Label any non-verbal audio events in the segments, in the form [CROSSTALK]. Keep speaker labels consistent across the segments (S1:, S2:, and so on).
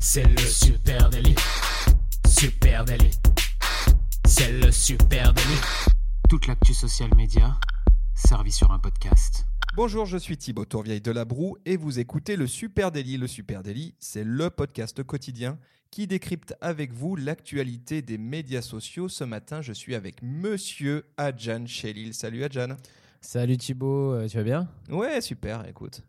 S1: C'est le super délit. Super délit. C'est le super délit. Toute l'actu social média servie sur un podcast.
S2: Bonjour, je suis Thibaut Tourvieille de La Broue et vous écoutez le Super Daily. Le Super Daily, c'est le podcast quotidien qui décrypte avec vous l'actualité des médias sociaux. Ce matin, je suis avec monsieur Adjan Chelil. Salut Adjan.
S3: Salut Thibaut, euh, tu vas bien?
S2: Ouais, super, écoute.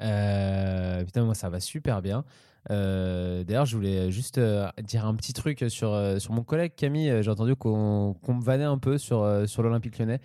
S3: Euh, putain, moi ça va super bien. Euh, D'ailleurs, je voulais juste euh, dire un petit truc sur, euh, sur mon collègue Camille. J'ai entendu qu'on qu'on me vannait un peu sur, sur l'Olympique lyonnais.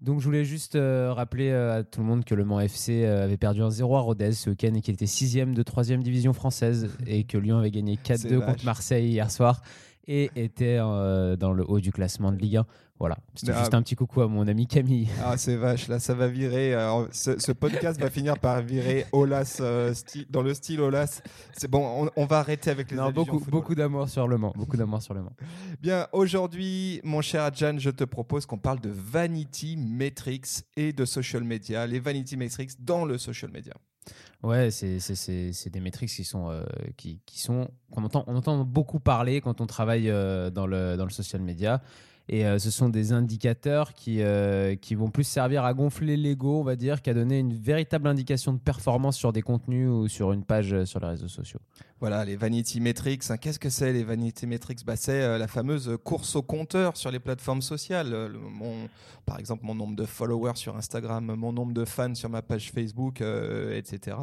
S3: Donc, je voulais juste rappeler à tout le monde que le Mans FC avait perdu un 0 à Rodez ce week-end et qu'il était 6 de 3 division française [LAUGHS] et que Lyon avait gagné
S2: C'est
S3: 4-2
S2: vache.
S3: contre Marseille hier soir et était dans le haut du classement de Ligue 1. Voilà, c'était
S2: Ah.
S3: juste un petit coucou à mon ami Camille. [LAUGHS]
S2: Ah, c'est vache, là, ça va virer. euh, ce, ce podcast va finir par virer Olas, euh, dans le style Olas. C'est bon, on, on va arrêter avec les
S3: Non, beaucoup,
S2: football.
S3: beaucoup d'amour sur le Mans. Beaucoup d'amour sur le Mans. [LAUGHS]
S2: Bien, aujourd'hui, mon cher Adjan, je te propose qu'on parle de Vanity Metrics et de social media, les Vanity Metrics dans le social media.
S3: Ouais, c'est des métriques qui sont euh, qui, qui sont qu'on entend on entend beaucoup parler quand on travaille euh, dans le dans le social media et euh, ce sont des indicateurs qui euh, qui vont plus servir à gonfler l'ego, on va dire, qu'à donner une véritable indication de performance sur des contenus ou sur une page euh, sur les réseaux sociaux.
S2: Voilà, les Vanity Metrics. hein. Qu'est-ce que c'est les Vanity Metrics? Bah, C'est la fameuse course au compteur sur les plateformes sociales. Le- mon- par exemple, mon nombre de followers sur Instagram, mon nombre de fans sur ma page Facebook, etc.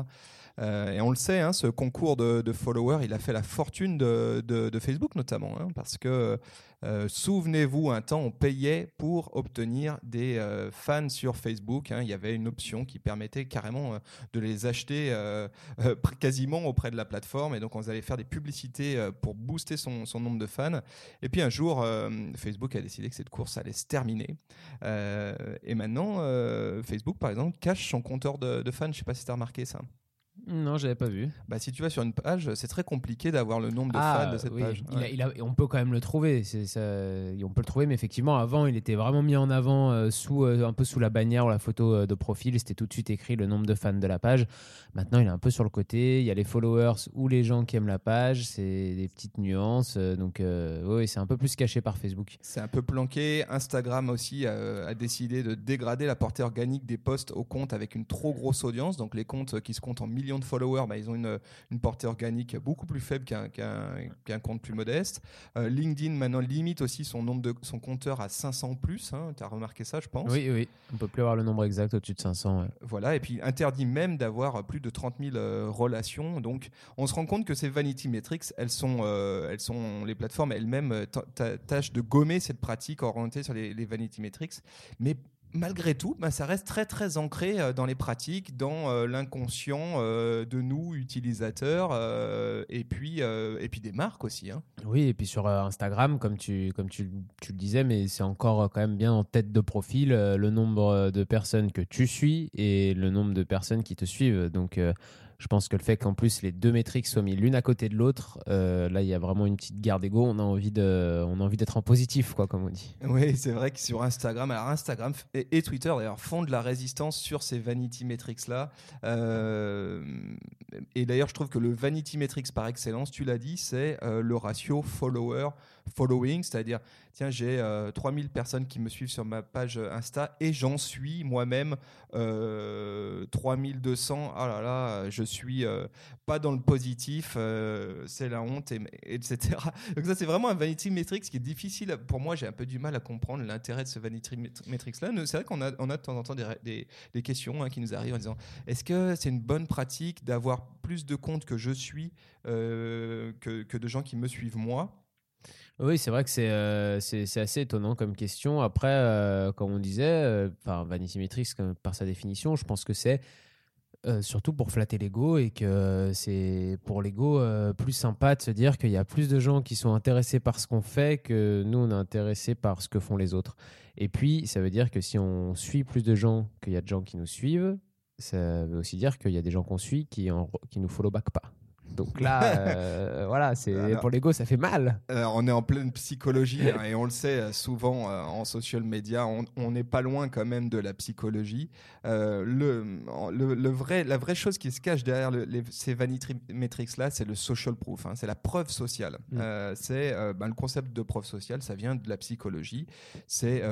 S2: Euh, et on le sait, hein, ce concours de, followers, il a fait la fortune de, Facebook notamment, hein, parce que euh, souvenez-vous, un temps, on payait pour obtenir des euh, fans sur Facebook. hein. Il y avait une option qui permettait carrément de les acheter [LAUGHS] quasiment auprès de la plateforme. Et donc, on allait faire des publicités pour booster son, nombre de fans. Et puis, un jour, Facebook a décidé que cette course allait se terminer. Et maintenant, Facebook, par exemple, cache son compteur de fans. Je ne sais pas si tu as remarqué ça.
S3: Non, j'avais pas vu.
S2: Bah, si tu vas sur une page, c'est très compliqué d'avoir le nombre de fans de cette
S3: Ah, oui.
S2: page.
S3: Il a-
S2: Ouais.
S3: il a- on peut quand même le trouver. ça- on peut le trouver, mais effectivement, avant, il était vraiment mis en avant euh, sous euh, un peu sous la bannière ou la photo euh, de profil. C'était tout de suite écrit le nombre de fans de la page. Maintenant, il est un peu sur le côté. Il y a les followers ou les gens qui aiment la page. C'est des petites nuances. donc, oui, c'est un peu plus caché par Facebook.
S2: C'est un peu planqué. Instagram aussi euh, a décidé de dégrader la portée organique des posts aux comptes avec une trop grosse audience. Donc les comptes qui se comptent en millions de followers, bah, ils ont une, une portée organique beaucoup plus faible qu'un compte plus modeste. Euh, LinkedIn maintenant limite aussi son nombre de son compteur à 500 plus. tu as remarqué ça, je pense.
S3: Oui, oui. On peut plus avoir le nombre exact au-dessus de 500. ouais.
S2: Voilà, et puis interdit même d'avoir plus de 30 000 euh, relations. Donc, on se rend compte que ces vanity metrics, elles sont, euh, elles sont les plateformes elles-mêmes tâchent de gommer cette pratique orientée sur les, les vanity metrics. Mais malgré tout, bah, ça reste très très ancré euh, dans les pratiques, dans euh, l'inconscient euh, de nous utilisateurs, et puis et puis des marques aussi. hein.
S3: Oui, et puis sur Instagram, comme tu, comme tu, tu le disais, mais c'est encore quand même bien en tête de profil le nombre de personnes que tu suis et le nombre de personnes qui te suivent. Donc, je pense que le fait qu'en plus les deux métriques soient mis l'une à côté de l'autre, euh, là, il y a vraiment une petite guerre d'ego. On a envie de, on a envie d'être en positif, quoi, comme on dit.
S2: Oui, c'est vrai que sur Instagram, alors Instagram et Twitter d'ailleurs font de la résistance sur ces vanity metrics là. Euh, et d'ailleurs, je trouve que le vanity metrics par excellence, tu l'as dit, c'est euh, le ratio follower following, c'est-à-dire tiens, j'ai euh, 3000 personnes qui me suivent sur ma page Insta et j'en suis moi-même euh, 3200. Ah là là, je suis euh, pas dans le positif, euh, c'est la honte, et, etc. [LAUGHS] Donc ça, c'est vraiment un vanity metrics qui est difficile. Pour moi, j'ai un peu du mal à comprendre l'intérêt de ce vanity metrics-là. C'est vrai qu'on a, de temps en temps des, questions hein, qui nous arrivent en disant est-ce que c'est une bonne pratique d'avoir plus de comptes que je suis euh, que, que de gens qui me suivent moi?
S3: Oui, c'est vrai que c'est euh, assez étonnant comme question. Après, euh, comme on disait, euh, enfin, Vanity par sa définition, je pense que c'est euh, surtout pour flatter l'ego et que c'est pour l'ego euh, plus sympa de se dire qu'il y a plus de gens qui sont intéressés par ce qu'on fait que nous, on est intéressés par ce que font les autres. Et puis, ça veut dire que si on suit plus de gens qu'il y a de gens qui nous suivent, ça veut aussi dire qu'il y a des gens qu'on suit qui, en, qui nous follow back pas. Donc là, [LAUGHS] voilà, c'est pour l'ego, ça fait mal.
S2: on est en pleine psychologie hein, et on le sait souvent en social media, on n'est pas loin quand même de la psychologie. le, le, vrai, la vraie chose qui se cache derrière ces vanity metrics là, c'est le social proof, hein, c'est la preuve sociale. Mm. c'est ben, le concept de preuve sociale, ça vient de la psychologie. C'est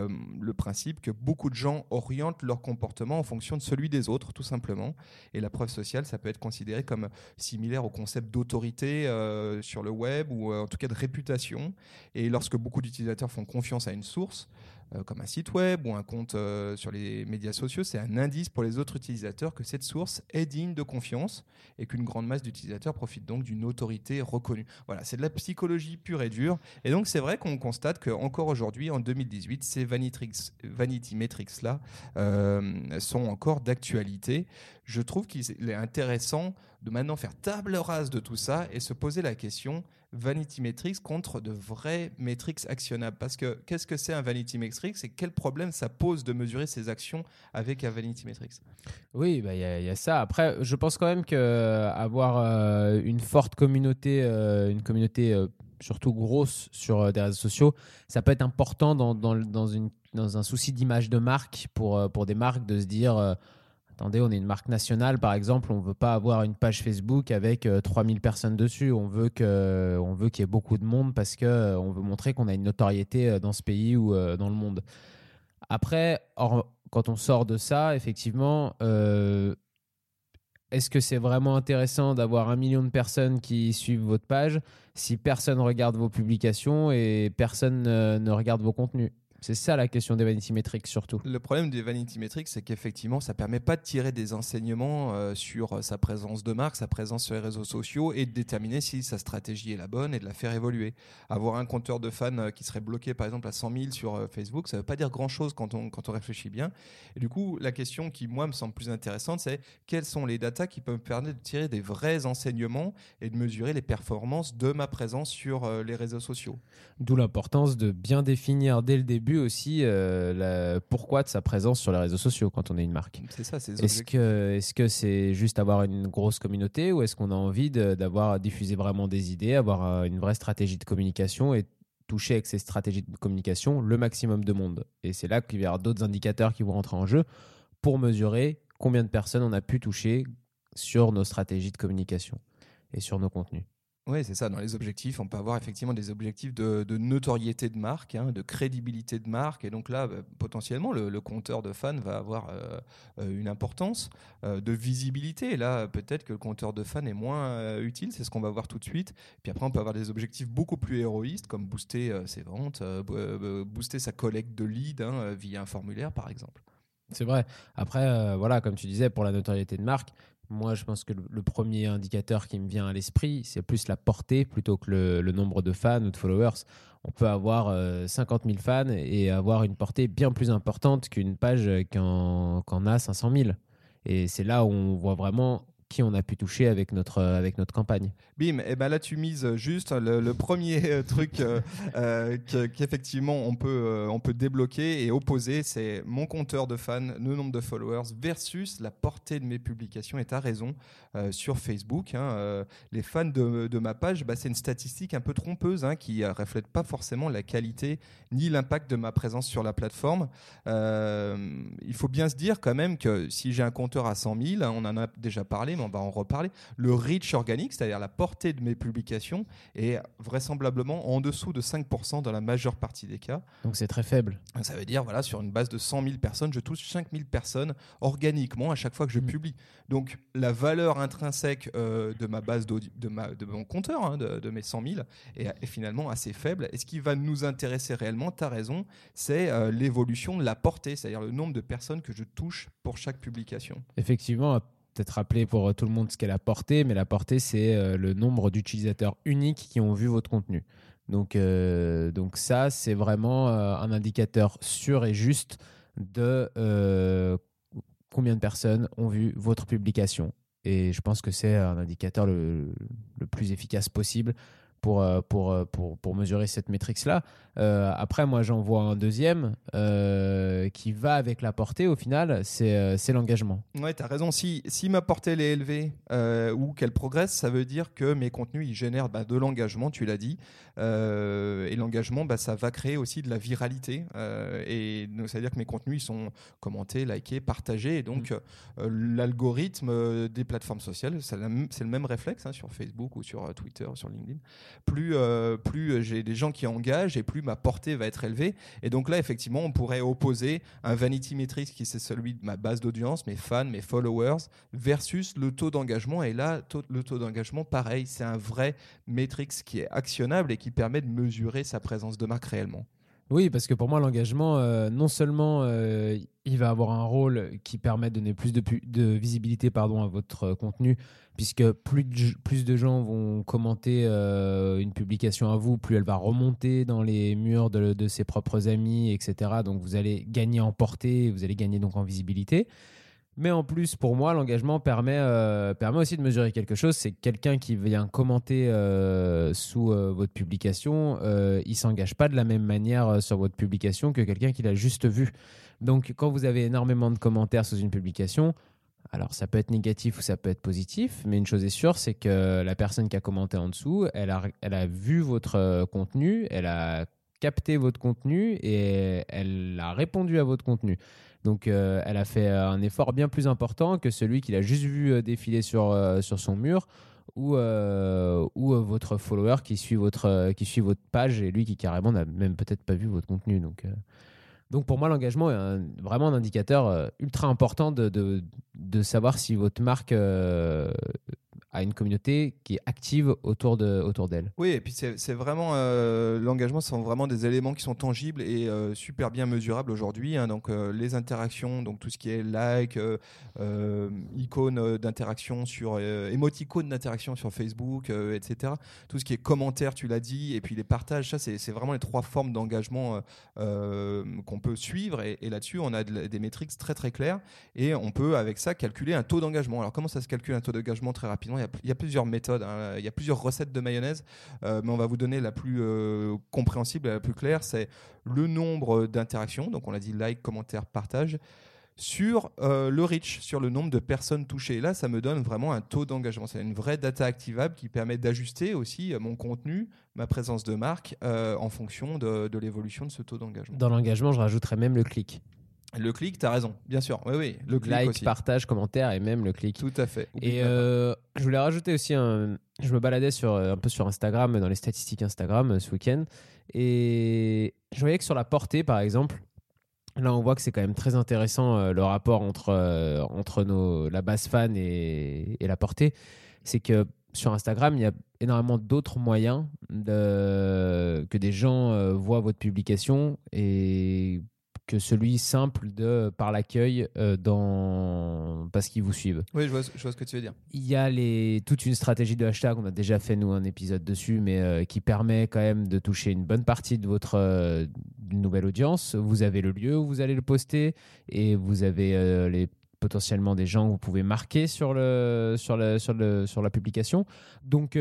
S2: le principe que beaucoup de gens orientent leur comportement en fonction de celui des autres, tout simplement. Et la preuve sociale, ça peut être considéré comme similaire au concept d'autorité euh, sur le web ou euh, en tout cas de réputation. Et lorsque beaucoup d'utilisateurs font confiance à une source, euh, comme un site web ou un compte sur les médias sociaux, c'est un indice pour les autres utilisateurs que cette source est digne de confiance et qu'une grande masse d'utilisateurs profite donc d'une autorité reconnue. Voilà, c'est de la psychologie pure et dure. Et donc c'est vrai qu'on constate qu'encore aujourd'hui, en 2018, ces vanity metrics-là sont encore d'actualité. Je trouve qu'il est intéressant de maintenant faire table rase de tout ça et se poser la question vanity metrics contre de vrais metrics actionnables. Parce que qu'est-ce que c'est un vanity metrics et quel problème ça pose de mesurer ses actions avec un vanity metrics?
S3: Oui, bah, il bah, y, y, a ça. Après, je pense quand même qu'avoir euh, une forte communauté, euh, une communauté euh, surtout grosse sur des réseaux sociaux, ça peut être important dans, dans, dans, dans un souci d'image de marque pour, pour des marques de se dire Attendez, on est une marque nationale, par exemple, on ne veut pas avoir une page Facebook avec 3000 euh, personnes dessus. On veut qu'il y ait beaucoup de monde parce qu'on euh, on veut montrer qu'on a une notoriété euh, dans ce pays ou dans le monde. Après, quand on sort de ça, effectivement, est-ce que c'est vraiment intéressant d'avoir un million de personnes qui suivent votre page si personne regarde vos publications et personne ne regarde vos contenus? C'est ça la question des vanity metrics surtout.
S2: Le problème des vanity metrics, c'est qu'effectivement, ça permet pas de tirer des enseignements euh, sur euh, sa présence de marque, sa présence sur les réseaux sociaux et de déterminer si sa stratégie est la bonne et de la faire évoluer. Avoir un compteur de fans euh, qui serait bloqué par exemple à 100 000 sur Facebook, ça veut pas dire grand chose quand on, quand on réfléchit bien. Et du coup, la question qui moi me semble plus intéressante, c'est quelles sont les datas qui peuvent me permettre de tirer des vrais enseignements et de mesurer les performances de ma présence sur les réseaux sociaux?
S3: D'où l'importance de bien définir dès le début aussi euh, pourquoi de sa présence sur les réseaux sociaux quand on est une marque.
S2: C'est ça, c'est
S3: Est-ce que est-ce que c'est juste avoir une grosse communauté ou est-ce qu'on a envie d'avoir diffusé vraiment des idées, avoir euh, une vraie stratégie de communication et toucher avec ces stratégies de communication le maximum de monde? Et c'est là qu'il y aura d'autres indicateurs qui vont rentrer en jeu pour mesurer combien de personnes on a pu toucher sur nos stratégies de communication et sur nos contenus.
S2: Oui, c'est ça. Dans les objectifs, on peut avoir effectivement des objectifs de, notoriété de marque, hein, de crédibilité de marque. Et donc là, bah, potentiellement, le, compteur de fans va avoir euh, euh, une importance euh, de visibilité. Et là, peut-être que le compteur de fans est moins utile. C'est ce qu'on va voir tout de suite. Puis après, on peut avoir des objectifs beaucoup plus héroïstes, comme booster ses ventes, booster sa collecte de leads hein, via un formulaire, par exemple.
S3: C'est vrai. Après, voilà, comme tu disais, pour la notoriété de marque, moi, je pense que le premier indicateur qui me vient à l'esprit, c'est plus la portée plutôt que le, nombre de fans ou de followers. On peut avoir 50 euh, 000 fans et avoir une portée bien plus importante qu'une page qui en, a 500 000. Et c'est là où on voit vraiment qui on a pu toucher avec notre, avec notre campagne.
S2: Bim, et eh ben là tu mises juste le, premier euh, truc euh, euh, qu'effectivement on peut, on peut débloquer et opposer, c'est mon compteur de fans, le nombre de followers versus la portée de mes publications. Et tu as raison, sur Facebook, hein, les fans de, de ma page, bah, c'est une statistique un peu trompeuse hein, qui reflète pas forcément la qualité ni l'impact de ma présence sur la plateforme. il faut bien se dire quand même que si j'ai un compteur à 100 000, on en a déjà parlé, mais on va en reparler. Le reach organique, c'est-à-dire la portée de mes publications, est vraisemblablement en dessous de 5% dans la majeure partie des cas.
S3: Donc c'est très faible.
S2: Ça veut dire, voilà, sur une base de 100 000 personnes, je touche 5 000 personnes organiquement à chaque fois que je mm. publie. Donc la valeur intrinsèque euh, de ma base de, ma, de mon compteur, hein, de, mes 100 000, est, finalement assez faible. Et ce qui va nous intéresser réellement, tu as raison, c'est euh, l'évolution de la portée, c'est-à-dire le nombre de personnes que je touche pour chaque publication.
S3: Effectivement, peut-être rappeler pour euh, tout le monde ce qu'est la portée, mais la portée, c'est euh, le nombre d'utilisateurs uniques qui ont vu votre contenu. Donc, euh, donc ça, c'est vraiment un indicateur sûr et juste de combien de personnes ont vu votre publication. Et je pense que c'est un indicateur le, le plus efficace possible pour, euh, pour, euh, pour, pour mesurer cette métrique-là. Euh, après, moi, j'en vois un deuxième euh, qui va avec la portée, au final, c'est l'engagement.
S2: Ouais, tu as raison. Si, si ma portée est élevée ou qu'elle progresse, ça veut dire que mes contenus ils génèrent bah, de l'engagement, tu l'as dit. Et l'engagement, bah, ça va créer aussi de la viralité. Et donc, ça veut dire que mes contenus ils sont commentés, likés, partagés. Et donc, euh, l'algorithme des plateformes sociales, c'est le même réflexe hein, sur Facebook ou sur Twitter, sur LinkedIn. Plus, euh, plus j'ai des gens qui engagent et plus ma portée va être élevée. Et donc là, effectivement, on pourrait opposer un vanity metrics qui c'est celui de ma base d'audience, mes fans, mes followers, versus le taux d'engagement. Et là, le taux d'engagement, pareil, c'est un vrai metrics qui est actionnable et qui permet de mesurer sa présence de marque réellement.
S3: Oui, parce que pour moi, l'engagement, euh, non seulement euh, il va avoir un rôle qui permet de donner plus de, visibilité pardon, à votre euh, contenu, puisque plus de, gens vont commenter une publication à vous, plus elle va remonter dans les murs de, de ses propres amis, etc. Donc vous allez gagner en portée, vous allez gagner donc en visibilité. Mais en plus, pour moi, l'engagement permet, euh, permet aussi de mesurer quelque chose. C'est que quelqu'un qui vient commenter euh, sous euh, votre publication, il s'engage pas de la même manière sur votre publication que quelqu'un qui l'a juste vu. Donc, quand vous avez énormément de commentaires sous une publication, alors ça peut être négatif ou ça peut être positif, mais une chose est sûre, c'est que la personne qui a commenté en dessous, elle a, elle a vu votre contenu, elle a capté votre contenu et elle a répondu à votre contenu. Donc, euh, elle a fait euh, un effort bien plus important que celui qu'il a juste vu euh, défiler sur, sur son mur ou, ou votre follower qui suit votre, qui suit votre page et lui qui carrément n'a même peut-être pas vu votre contenu. Donc, donc pour moi, l'engagement est vraiment un indicateur ultra important de, de, de savoir si votre marque a une communauté qui est active autour de autour d'elle.
S2: Oui, et puis c'est vraiment euh, l'engagement, ce sont vraiment des éléments qui sont tangibles et euh, super bien mesurables aujourd'hui. hein. donc euh, les interactions, donc tout ce qui est like, icônes d'interaction sur émoticônes d'interaction sur Facebook, etc. Tout ce qui est commentaires, tu l'as dit, et puis les partages, ça c'est vraiment les trois formes d'engagement qu'on peut suivre. Et, là-dessus, on a des métriques très très claires et on peut avec ça calculer un taux d'engagement. Alors comment ça se calcule un taux d'engagement très rapidement? Y, y a plusieurs méthodes, hein. il y a plusieurs recettes de mayonnaise, euh, mais on va vous donner la plus euh, compréhensible la plus claire, c'est le nombre d'interactions, donc on l'a dit like, commentaire, partage, sur euh, le reach, sur le nombre de personnes touchées. Et là, ça me donne vraiment un taux d'engagement. C'est une vraie data activable qui permet d'ajuster aussi mon contenu, ma présence de marque en fonction de, de l'évolution de ce taux d'engagement.
S3: Dans l'engagement, je rajouterais même le clic.
S2: Le clic, tu as raison, bien sûr. Oui, oui, le clic
S3: like,
S2: aussi.
S3: partage, commentaire et même le clic.
S2: Tout à fait. Oublie
S3: Et euh, je voulais rajouter aussi un. Je me baladais sur, euh, un peu sur Instagram, dans les statistiques Instagram euh, ce week-end. Et je voyais que sur la portée, par exemple, là, on voit que c'est quand même très intéressant euh, le rapport entre, euh, entre nos, la base fan et, et la portée. C'est que sur Instagram, il y a énormément d'autres moyens de, que des gens voient votre publication et que celui simple de par l'accueil euh, dans parce qu'ils vous suivent.
S2: Oui, je vois, je vois ce que tu veux dire.
S3: Il y a les, toute une stratégie de hashtag, on a déjà fait nous un épisode dessus, mais euh, qui permet quand même de toucher une bonne partie de votre euh, nouvelle audience. Vous avez le lieu où vous allez le poster et vous avez euh, les, potentiellement des gens que vous pouvez marquer sur, le, sur, le, sur, le, sur la publication. Donc,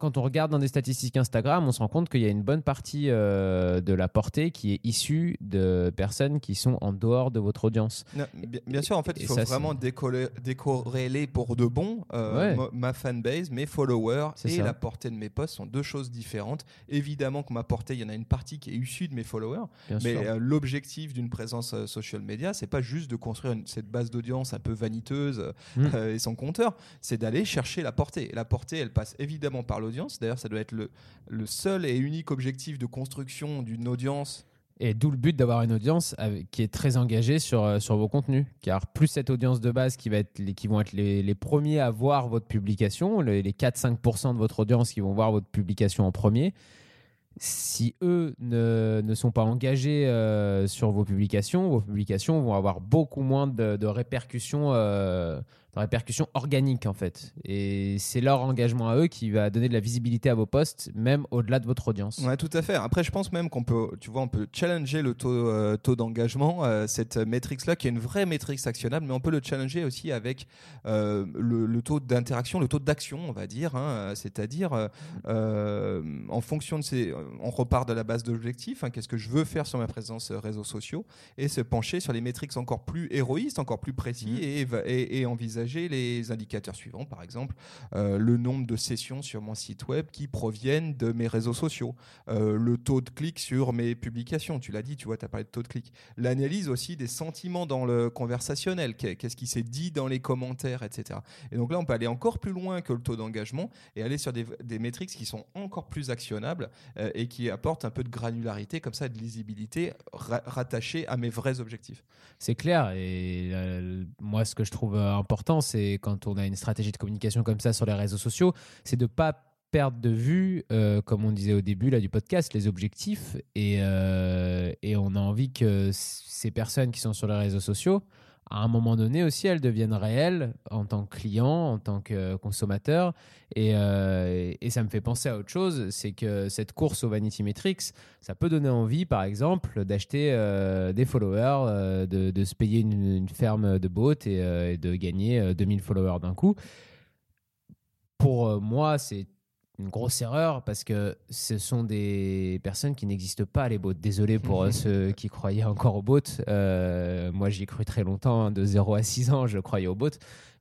S3: quand on regarde dans des statistiques Instagram, on se rend compte qu'il y a une bonne partie euh, de la portée qui est issue de personnes qui sont en dehors de votre audience.
S2: Non, bien, bien sûr, en fait, il faut
S3: ça,
S2: vraiment décoller- décorréler pour de bon euh,
S3: Ouais.
S2: ma fanbase, mes followers et
S3: ça.
S2: la portée de mes posts sont deux choses différentes. Évidemment que ma portée, il y en a une partie qui est issue de mes followers,
S3: Bien
S2: mais euh, l'objectif d'une présence social media, c'est pas juste de construire une- cette base d'audience un peu vaniteuse euh,
S3: Mm.
S2: euh, et sans compteur, c'est d'aller chercher la portée. Et la portée, elle passe évidemment par l'audience. D'ailleurs, ça doit être le, seul et unique objectif de construction d'une audience
S3: Et d'où le but d'avoir une audience qui est très engagée sur, euh, sur vos contenus. Car plus cette audience de base qui, va être les, qui vont être les, premiers à voir votre publication, les, les 4-5% de votre audience qui vont voir votre publication en premier, si eux ne, ne sont pas engagés euh, sur vos publications, vos publications vont avoir beaucoup moins de, de répercussions euh, de répercussions organiques en fait. Et c'est leur engagement à eux qui va donner de la visibilité à vos posts, même au-delà de votre audience.
S2: Ouais, tout à fait. Après, je pense même qu'on peut, tu vois, on peut challenger le taux, euh, taux d'engagement, euh, cette métrique-là, qui est une vraie métrique actionnable, mais on peut le challenger aussi avec euh, le, le, taux d'interaction, le taux d'action, on va dire. Hein, C'est-à-dire, en fonction de ces. On repart de la base d'objectifs. Hein, Qu'est-ce que je veux faire sur ma présence réseaux sociaux et se pencher sur les métriques encore plus héroïstes, encore plus précis mmh. et, et, et envisager les indicateurs suivants, par exemple euh, le nombre de sessions sur mon site web qui proviennent de mes réseaux sociaux, euh, le taux de clic sur mes publications, tu l'as dit, tu vois, tu as parlé de taux de clic, l'analyse aussi des sentiments dans le conversationnel, qu'est-ce qui s'est dit dans les commentaires, etc. Et donc là, on peut aller encore plus loin que le taux d'engagement et aller sur des, des métriques qui sont encore plus actionnables euh, et qui apportent un peu de granularité, comme ça, de lisibilité rattachée à mes vrais objectifs.
S3: C'est clair, et moi, ce que je trouve important, c'est quand on a une stratégie de communication comme ça sur les réseaux sociaux, c'est de pas perdre de vue, euh, comme on disait au début là, du podcast, les objectifs. Et, euh, et, on a envie que ces personnes qui sont sur les réseaux sociaux, à un moment donné aussi, elles deviennent réelles en tant que client, en tant que consommateur. Et, euh, et ça me fait penser à autre chose, c'est que cette course au Vanity Metrics, ça peut donner envie, par exemple, d'acheter euh, des followers, euh, de, se payer une, ferme de bots et, et de gagner 2000 followers d'un coup. Pour moi, c'est une grosse erreur parce que ce sont des personnes qui n'existent pas, les bots. Désolé pour euh, [LAUGHS] ceux qui croyaient encore aux bots. Euh, moi, j'y ai cru très longtemps, hein, de 0 à 6 ans, je croyais aux bots.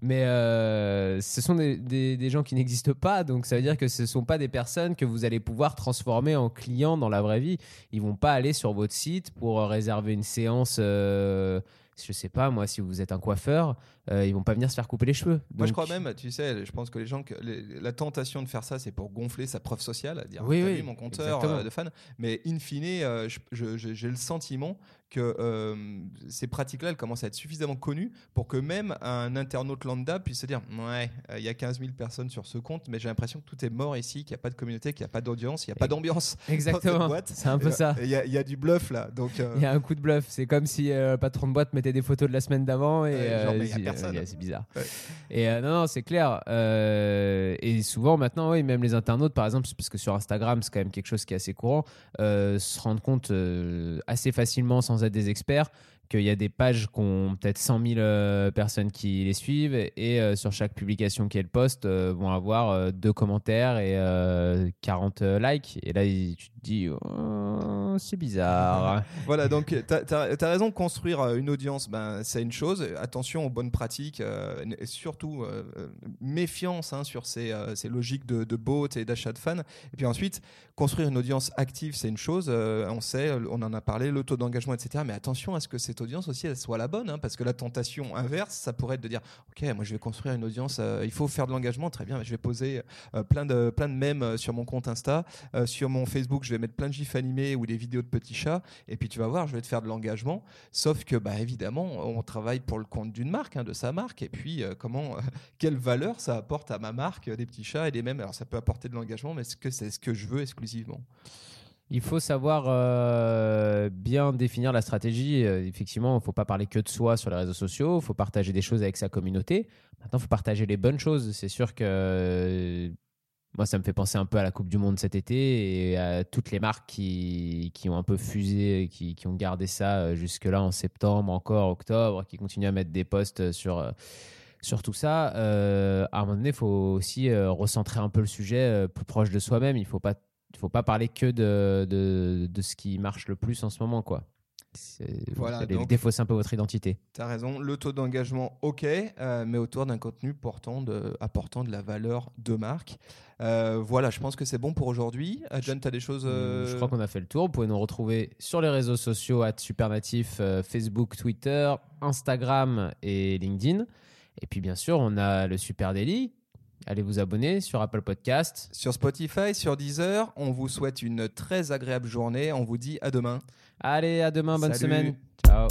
S3: Mais euh, ce sont des, des, gens qui n'existent pas, donc ça veut dire que ce ne sont pas des personnes que vous allez pouvoir transformer en clients dans la vraie vie. Ils vont pas aller sur votre site pour réserver une séance je sais pas, moi, si vous êtes un coiffeur, euh, ils vont pas venir se faire couper les cheveux.
S2: Moi, je crois même, tu sais, je pense que les gens, que la tentation de faire ça, c'est pour gonfler sa preuve sociale, à dire,
S3: oui, oui,
S2: mon compteur euh, de fans. Mais in fine, euh, j'ai le sentiment que euh, ces pratiques-là, elles commencent à être suffisamment connues pour que même un internaute lambda puisse se dire Ouais, il y a 15 000 personnes sur ce compte, mais j'ai l'impression que tout est mort ici, qu'il n'y a pas de communauté, qu'il n'y a pas d'audience, il n'y a pas d'ambiance.
S3: Exactement. C'est un peu ça.
S2: Il y, y, a du bluff là.
S3: Il y a un coup de bluff. C'est comme si le patron de boîte mettait des photos de la semaine d'avant et c'est bizarre. Et non, non, c'est clair. et souvent maintenant, oui, même les internautes, par exemple, parce que sur Instagram, c'est quand même quelque chose qui est assez courant, se rendent compte assez facilement sans être des experts qu'il y a des pages qui ont peut-être 100 000 euh, personnes qui les suivent et euh, sur chaque publication qu'elles postent euh, vont avoir deux commentaires et 40 likes. Et là, tu te dis, oh, c'est bizarre. [LAUGHS]
S2: voilà, donc tu as, raison, construire une audience, ben, c'est une chose. Attention aux bonnes pratiques surtout méfiance hein, sur ces, ces, logiques de, de bots et d'achat de fans. Et puis ensuite, construire une audience active, c'est une chose. on sait, on en a parlé, le taux d'engagement, etc. Mais attention à ce que c'est audience aussi elle soit la bonne, hein, parce que la tentation inverse, ça pourrait être de dire, ok, moi je vais construire une audience, euh, il faut faire de l'engagement, très bien, je vais poser euh, plein de plein de mèmes euh, sur mon compte Insta, sur mon Facebook, je vais mettre plein de gifs animés ou des vidéos de petits chats, et puis tu vas voir, je vais te faire de l'engagement, sauf que bah évidemment, on travaille pour le compte d'une marque, hein, de sa marque, et puis comment, [LAUGHS] quelle valeur ça apporte à ma marque, des petits chats et des mèmes. Alors ça peut apporter de l'engagement, mais est-ce que c'est ce que je veux exclusivement?
S3: Il faut savoir euh, bien définir la stratégie. Euh, effectivement, il ne faut pas parler que de soi sur les réseaux sociaux. Il faut partager des choses avec sa communauté. Maintenant, il faut partager les bonnes choses. C'est sûr que euh, moi, ça me fait penser un peu à la Coupe du Monde cet été et à toutes les marques qui, qui ont un peu fusé, qui, ont gardé ça jusque-là en septembre, encore octobre, qui continuent à mettre des posts sur sur tout ça, à un moment donné, il faut aussi recentrer un peu le sujet plus proche de soi-même. Il ne faut pas faut pas parler que de, de, de, ce qui marche le plus en ce moment, quoi. Voilà, vous défausser un peu votre identité.
S2: Tu as raison, le taux d'engagement, ok, euh, mais autour d'un contenu portant de, apportant de la valeur de marque. Euh, voilà, je pense que c'est bon pour aujourd'hui. Euh, John, tu as des choses.
S3: Je crois qu'on a fait le tour. Vous pouvez nous retrouver sur les réseaux sociaux, at Supernatif, Facebook, Twitter, Instagram et LinkedIn. Et puis, bien sûr, on a le Super Daily Allez vous abonner sur Apple Podcast.
S2: Sur Spotify, sur Deezer. On vous souhaite une très agréable journée. On vous dit à demain.
S3: Allez, à demain. Bonne semaine. Ciao.